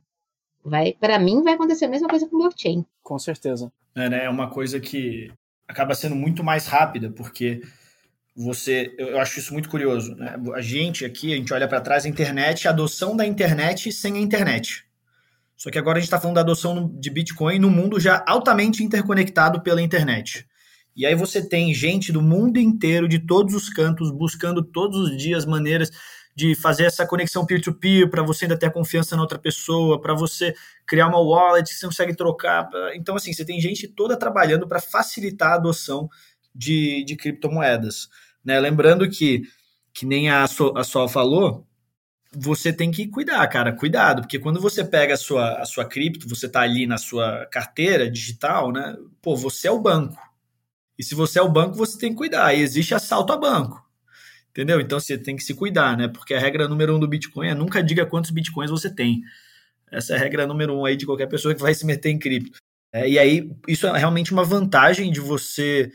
Vai, para mim, vai acontecer a mesma coisa com blockchain. Com certeza. É, né? é uma coisa que acaba sendo muito mais rápida, porque você, eu acho isso muito curioso. Né? A gente aqui, a gente olha para trás, a internet, a adoção da internet sem a internet. Só que agora a gente está falando da adoção de Bitcoin no mundo já altamente interconectado pela internet. E aí você tem gente do mundo inteiro, de todos os cantos, buscando todos os dias maneiras de fazer essa conexão peer-to-peer para você ainda ter confiança na outra pessoa, para você criar uma wallet que você consegue trocar. Então, assim, você tem gente toda trabalhando para facilitar a adoção de, de criptomoedas. Né? Lembrando que, que nem a, so, a Sol falou, você tem que cuidar, cara, cuidado, porque quando você pega a sua, a sua cripto, você tá ali na sua carteira digital, né? Pô, você é o banco. E se você é o banco, você tem que cuidar. E existe assalto a banco. Entendeu? Então você tem que se cuidar, né? Porque a regra número um do Bitcoin é nunca diga quantos Bitcoins você tem. Essa é a regra número um aí de qualquer pessoa que vai se meter em cripto. É, e aí, isso é realmente uma vantagem de você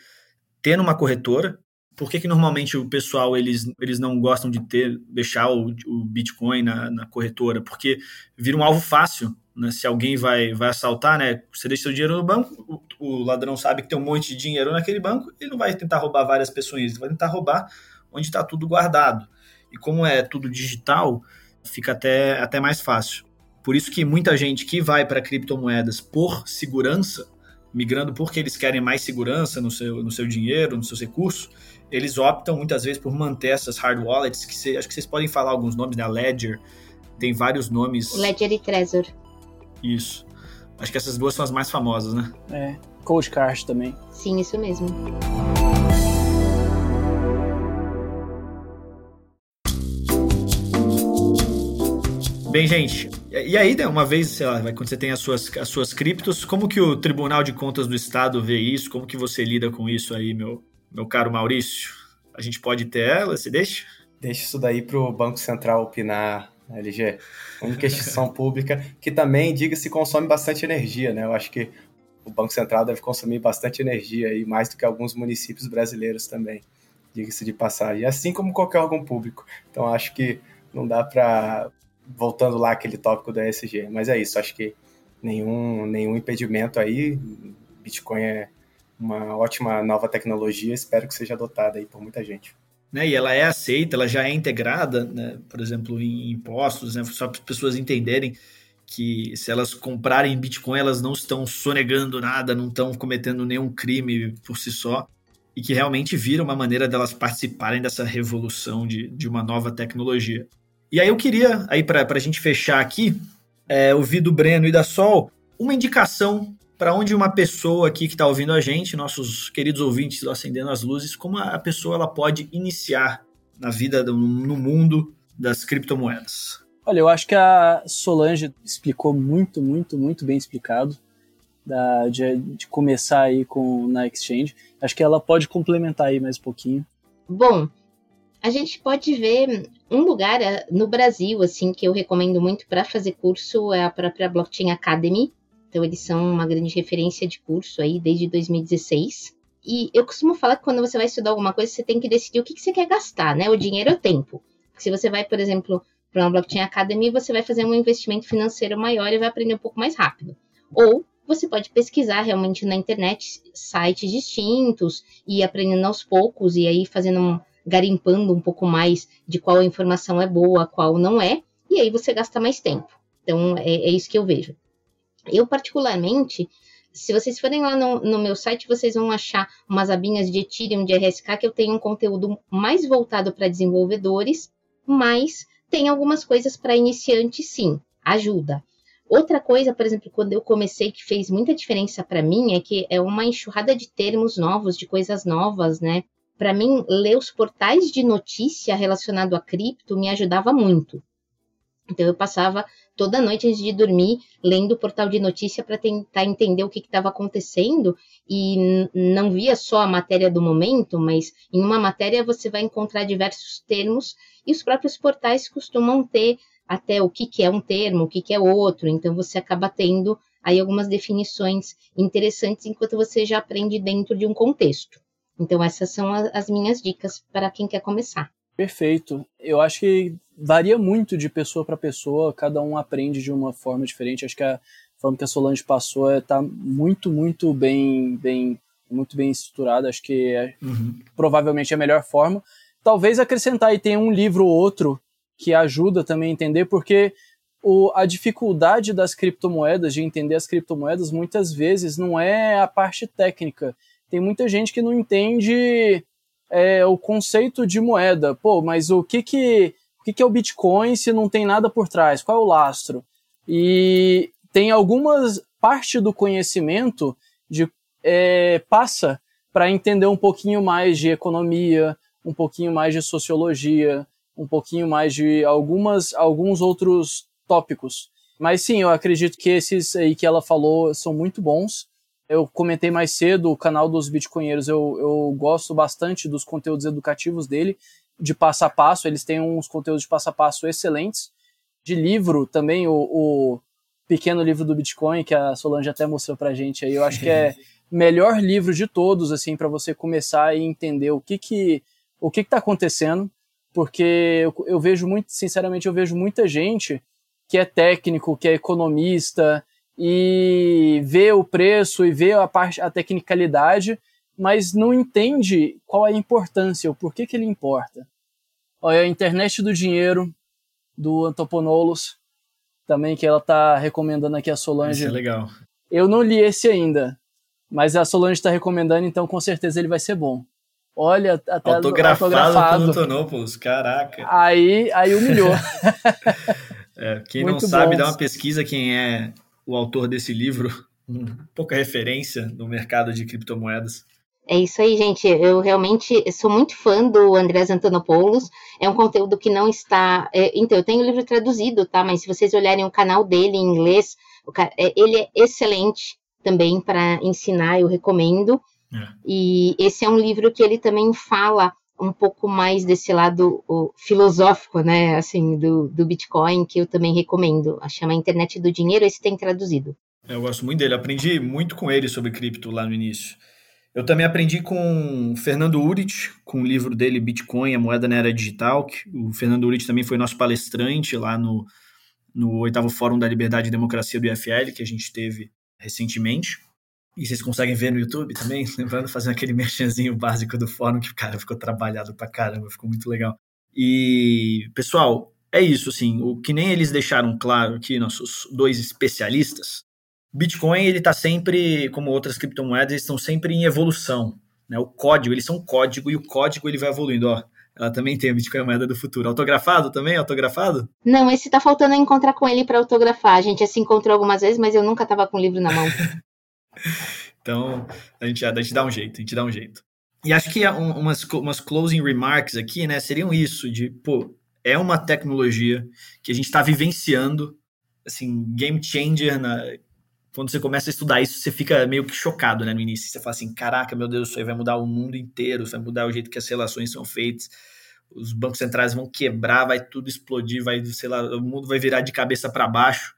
ter numa corretora, por que, que normalmente o pessoal eles, eles não gostam de ter deixar o, o Bitcoin na, na, corretora? Porque vira um alvo fácil, né? Se alguém vai, vai assaltar, né? Você deixa seu dinheiro no banco, o, o ladrão sabe que tem um monte de dinheiro naquele banco, ele não vai tentar roubar várias pessoas, ele vai tentar roubar onde está tudo guardado. E como é tudo digital, fica até, até mais fácil. Por isso que muita gente que vai para criptomoedas por segurança, migrando porque eles querem mais segurança no seu, no seu dinheiro, nos seus recursos, eles optam muitas vezes por manter essas hard wallets, que cê, acho que vocês podem falar alguns nomes, né? Ledger, tem vários nomes. Ledger e Trezor. Isso. Acho que essas duas são as mais famosas, né? É. Cold Card também. Sim, isso mesmo. Bem, gente, e aí, né, uma vez, sei lá, quando você tem as suas, as suas criptos, como que o Tribunal de Contas do Estado vê isso? Como que você lida com isso aí, meu, meu caro Maurício? A gente pode ter ela, você deixa? Deixa isso daí para o Banco Central opinar, LG. Única instituição pública que também, diga-se, consome bastante energia, né? Eu acho que o Banco Central deve consumir bastante energia e mais do que alguns municípios brasileiros também, diga-se de passagem, assim como qualquer órgão público. Então acho que não dá para voltando lá aquele tópico da ESG, mas é isso, acho que nenhum nenhum impedimento aí, Bitcoin é uma ótima nova tecnologia, espero que seja adotada aí por muita gente. Né, e ela é aceita, ela já é integrada, né, por exemplo, em impostos, né, só para as pessoas entenderem que se elas comprarem Bitcoin, elas não estão sonegando nada, não estão cometendo nenhum crime por si só, e que realmente vira uma maneira delas participarem dessa revolução de, de uma nova tecnologia. E aí eu queria, aí para a gente fechar aqui, é, ouvir do Breno e da Sol uma indicação para onde uma pessoa aqui que está ouvindo a gente, nossos queridos ouvintes do Acendendo as Luzes, como a pessoa ela pode iniciar na vida, do, no mundo das criptomoedas? Olha, eu acho que a Solange explicou muito, muito, muito bem explicado da, de, de começar aí com na Exchange. Acho que ela pode complementar aí mais um pouquinho. Bom, a gente pode ver um lugar eh, no Brasil assim que eu recomendo muito para fazer curso é a própria Blockchain Academy. Então, eles são uma grande referência de curso aí desde 2016. E eu costumo falar que quando você vai estudar alguma coisa, você tem que decidir o que, que você quer gastar, né? O dinheiro ou o tempo. se você vai, por exemplo, para uma Blockchain Academy, você vai fazer um investimento financeiro maior e vai aprender um pouco mais rápido. Ou você pode pesquisar realmente na internet sites distintos e aprendendo aos poucos e aí fazendo um, garimpando um pouco mais de qual informação é boa, qual não é, e aí você gasta mais tempo. Então é, é isso que eu vejo. Eu, particularmente, se vocês forem lá no, no, meu site, vocês vão achar umas abinhas de Ethereum, de RSK, que eu tenho um conteúdo mais voltado para desenvolvedores, mas tem algumas coisas para iniciantes, sim, ajuda. Outra coisa, por exemplo, quando eu comecei, que fez muita diferença para mim, é que é uma enxurrada de termos novos, de coisas novas, né? Para mim, ler os portais de notícia relacionado a cripto me ajudava muito. Então, eu passava toda noite antes de dormir, lendo o portal de notícia para tentar entender o que estava acontecendo e não via só a matéria do momento, mas em uma matéria você vai encontrar diversos termos e os próprios portais costumam ter até o que, que é um termo, o que, que é outro, então você acaba tendo aí algumas definições interessantes enquanto você já aprende dentro de um contexto. Então, essas são as minhas dicas para quem quer começar. Perfeito. Eu acho que varia muito de pessoa para pessoa, cada um aprende de uma forma diferente. Acho que a forma que a Solange passou está é, muito, muito bem, bem, muito bem estruturada. Acho que é, uhum. provavelmente é a melhor forma. Talvez acrescentar aí tem um livro ou outro que ajuda também a entender, porque o, a dificuldade das criptomoedas, de entender as criptomoedas, muitas vezes não é a parte técnica. Tem muita gente que não entende é, o conceito de moeda. Pô, mas o que que o que, que é o Bitcoin se não tem nada por trás? Qual é o lastro? E tem algumas parte do conhecimento de é, passa para entender um pouquinho mais de economia, um pouquinho mais de sociologia, um pouquinho mais de algumas alguns outros tópicos. Mas sim, eu acredito que esses aí que ela falou são muito bons. Eu comentei mais cedo, o canal dos Bitcoinheiros, eu, eu gosto bastante dos conteúdos educativos dele, de passo a passo, eles têm uns conteúdos de passo a passo excelentes. De livro também, o, o pequeno livro do Bitcoin, que a Solange até mostrou pra gente aí, eu acho que é melhor livro de todos, assim, para você começar e entender o que que, o que que tá acontecendo, porque eu, eu vejo muito, sinceramente, eu vejo muita gente que é técnico, que é economista, e vê o preço e vê a parte a tecnicalidade, mas não entende qual é a importância, o porquê que ele importa. Olha, a internet do dinheiro do Antoponoulos, também que ela tá recomendando aqui a Solange. Isso é legal. Eu não li esse ainda, mas a Solange está recomendando, então com certeza ele vai ser bom. Olha, até autografado, autografado. pelo Antonopoulos, caraca. Aí, aí humilhou. é, quem Muito não sabe, dá uma pesquisa quem é o autor desse livro, pouca referência no mercado de criptomoedas. É isso aí, gente. Eu realmente sou muito fã do Andrés Antonopoulos. É um conteúdo que não está. É, então, eu tenho o livro traduzido, tá? Mas se vocês olharem o canal dele em inglês, cara, é, ele é excelente também para ensinar, eu recomendo. É. E esse é um livro que ele também fala um pouco mais desse lado o, filosófico, né, assim, do, do Bitcoin, que eu também recomendo. Chama Internet do Dinheiro, esse tem traduzido. Eu gosto muito dele, aprendi muito com ele sobre cripto lá no início. Eu também aprendi com o Fernando Urit, com o livro dele Bitcoin, a moeda na era digital. o Fernando Urit também foi nosso palestrante lá no, no oitavo Fórum da Liberdade e Democracia do IFL, que a gente teve recentemente. E vocês conseguem ver no YouTube também, lembrando, fazendo aquele merchanzinho básico do fórum, que o cara ficou trabalhado pra caramba, ficou muito legal. E, pessoal, é isso, assim, o que nem eles deixaram claro aqui, nossos dois especialistas, Bitcoin, ele está sempre, como outras criptomoedas, eles estão sempre em evolução. Né? O código, eles são código e o código ele vai evoluindo. Ó, ela também tem a Bitcoin moeda do futuro. Autografado também? Autografado? Não, esse tá faltando encontrar com ele para autografar. A gente já se encontrou algumas vezes, mas eu nunca tava com o livro na mão. então, a gente, a gente dá um jeito, a gente dá um jeito. E acho que umas, umas closing remarks aqui, né, seriam isso, de, pô, é uma tecnologia que a gente está vivenciando, assim, game changer na, quando você começa a estudar isso, você fica meio que chocado, né, no início. Você fala assim, caraca, meu Deus, isso aí vai mudar o mundo inteiro, vai mudar o jeito que as relações são feitas, os bancos centrais vão quebrar, vai tudo explodir, vai, sei lá, o mundo vai virar de cabeça para baixo.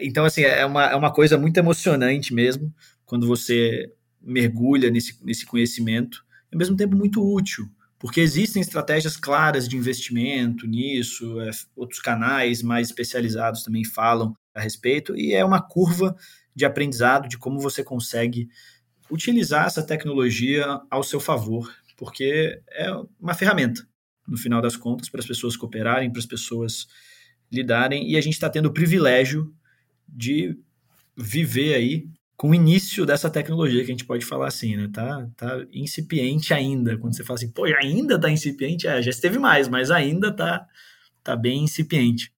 Então, assim, é uma, é uma coisa muito emocionante mesmo, quando você mergulha nesse, nesse conhecimento, e ao mesmo tempo muito útil, porque existem estratégias claras de investimento nisso, é, outros canais mais especializados também falam a respeito, e é uma curva de aprendizado de como você consegue utilizar essa tecnologia ao seu favor, porque é uma ferramenta, no final das contas, para as pessoas cooperarem, para as pessoas lidarem, e a gente está tendo o privilégio de viver aí com o início dessa tecnologia, que a gente pode falar assim, né? Tá, tá incipiente ainda. Quando você fala assim, pô, ainda tá incipiente, é, já esteve mais, mas ainda tá, tá bem incipiente.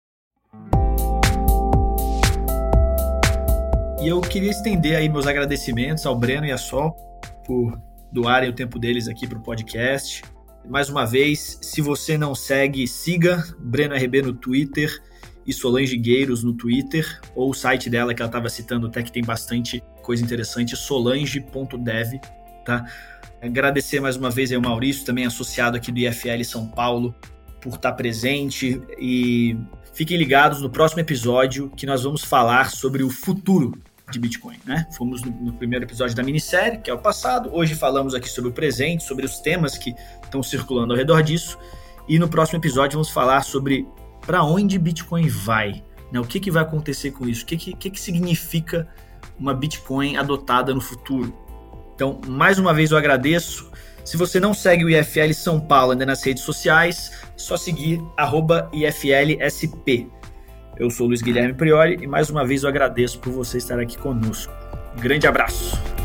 E eu queria estender aí meus agradecimentos ao Breno e à Sol por doarem o tempo deles aqui para o podcast. Mais uma vez, se você não segue, siga Breno RB no Twitter e Solange Gueiros no Twitter, ou o site dela que ela estava citando até que tem bastante coisa interessante, solange.dev, tá? Agradecer mais uma vez ao Maurício, também associado aqui do IFL São Paulo, por estar presente e fiquem ligados no próximo episódio que nós vamos falar sobre o futuro de Bitcoin, né? Fomos no, no, primeiro episódio da minissérie, que é o passado. Hoje falamos aqui sobre o presente, sobre os temas que estão circulando ao redor disso. E no próximo episódio vamos falar sobre para onde Bitcoin vai, né? O que, que vai acontecer com isso? O que, que, que significa uma Bitcoin adotada no futuro? Então, mais uma vez eu agradeço. Se você não segue o IFL São Paulo ainda nas redes sociais, só seguir IFLSP. Eu sou Luiz Guilherme Priori e mais uma vez eu agradeço por você estar aqui conosco. grande abraço!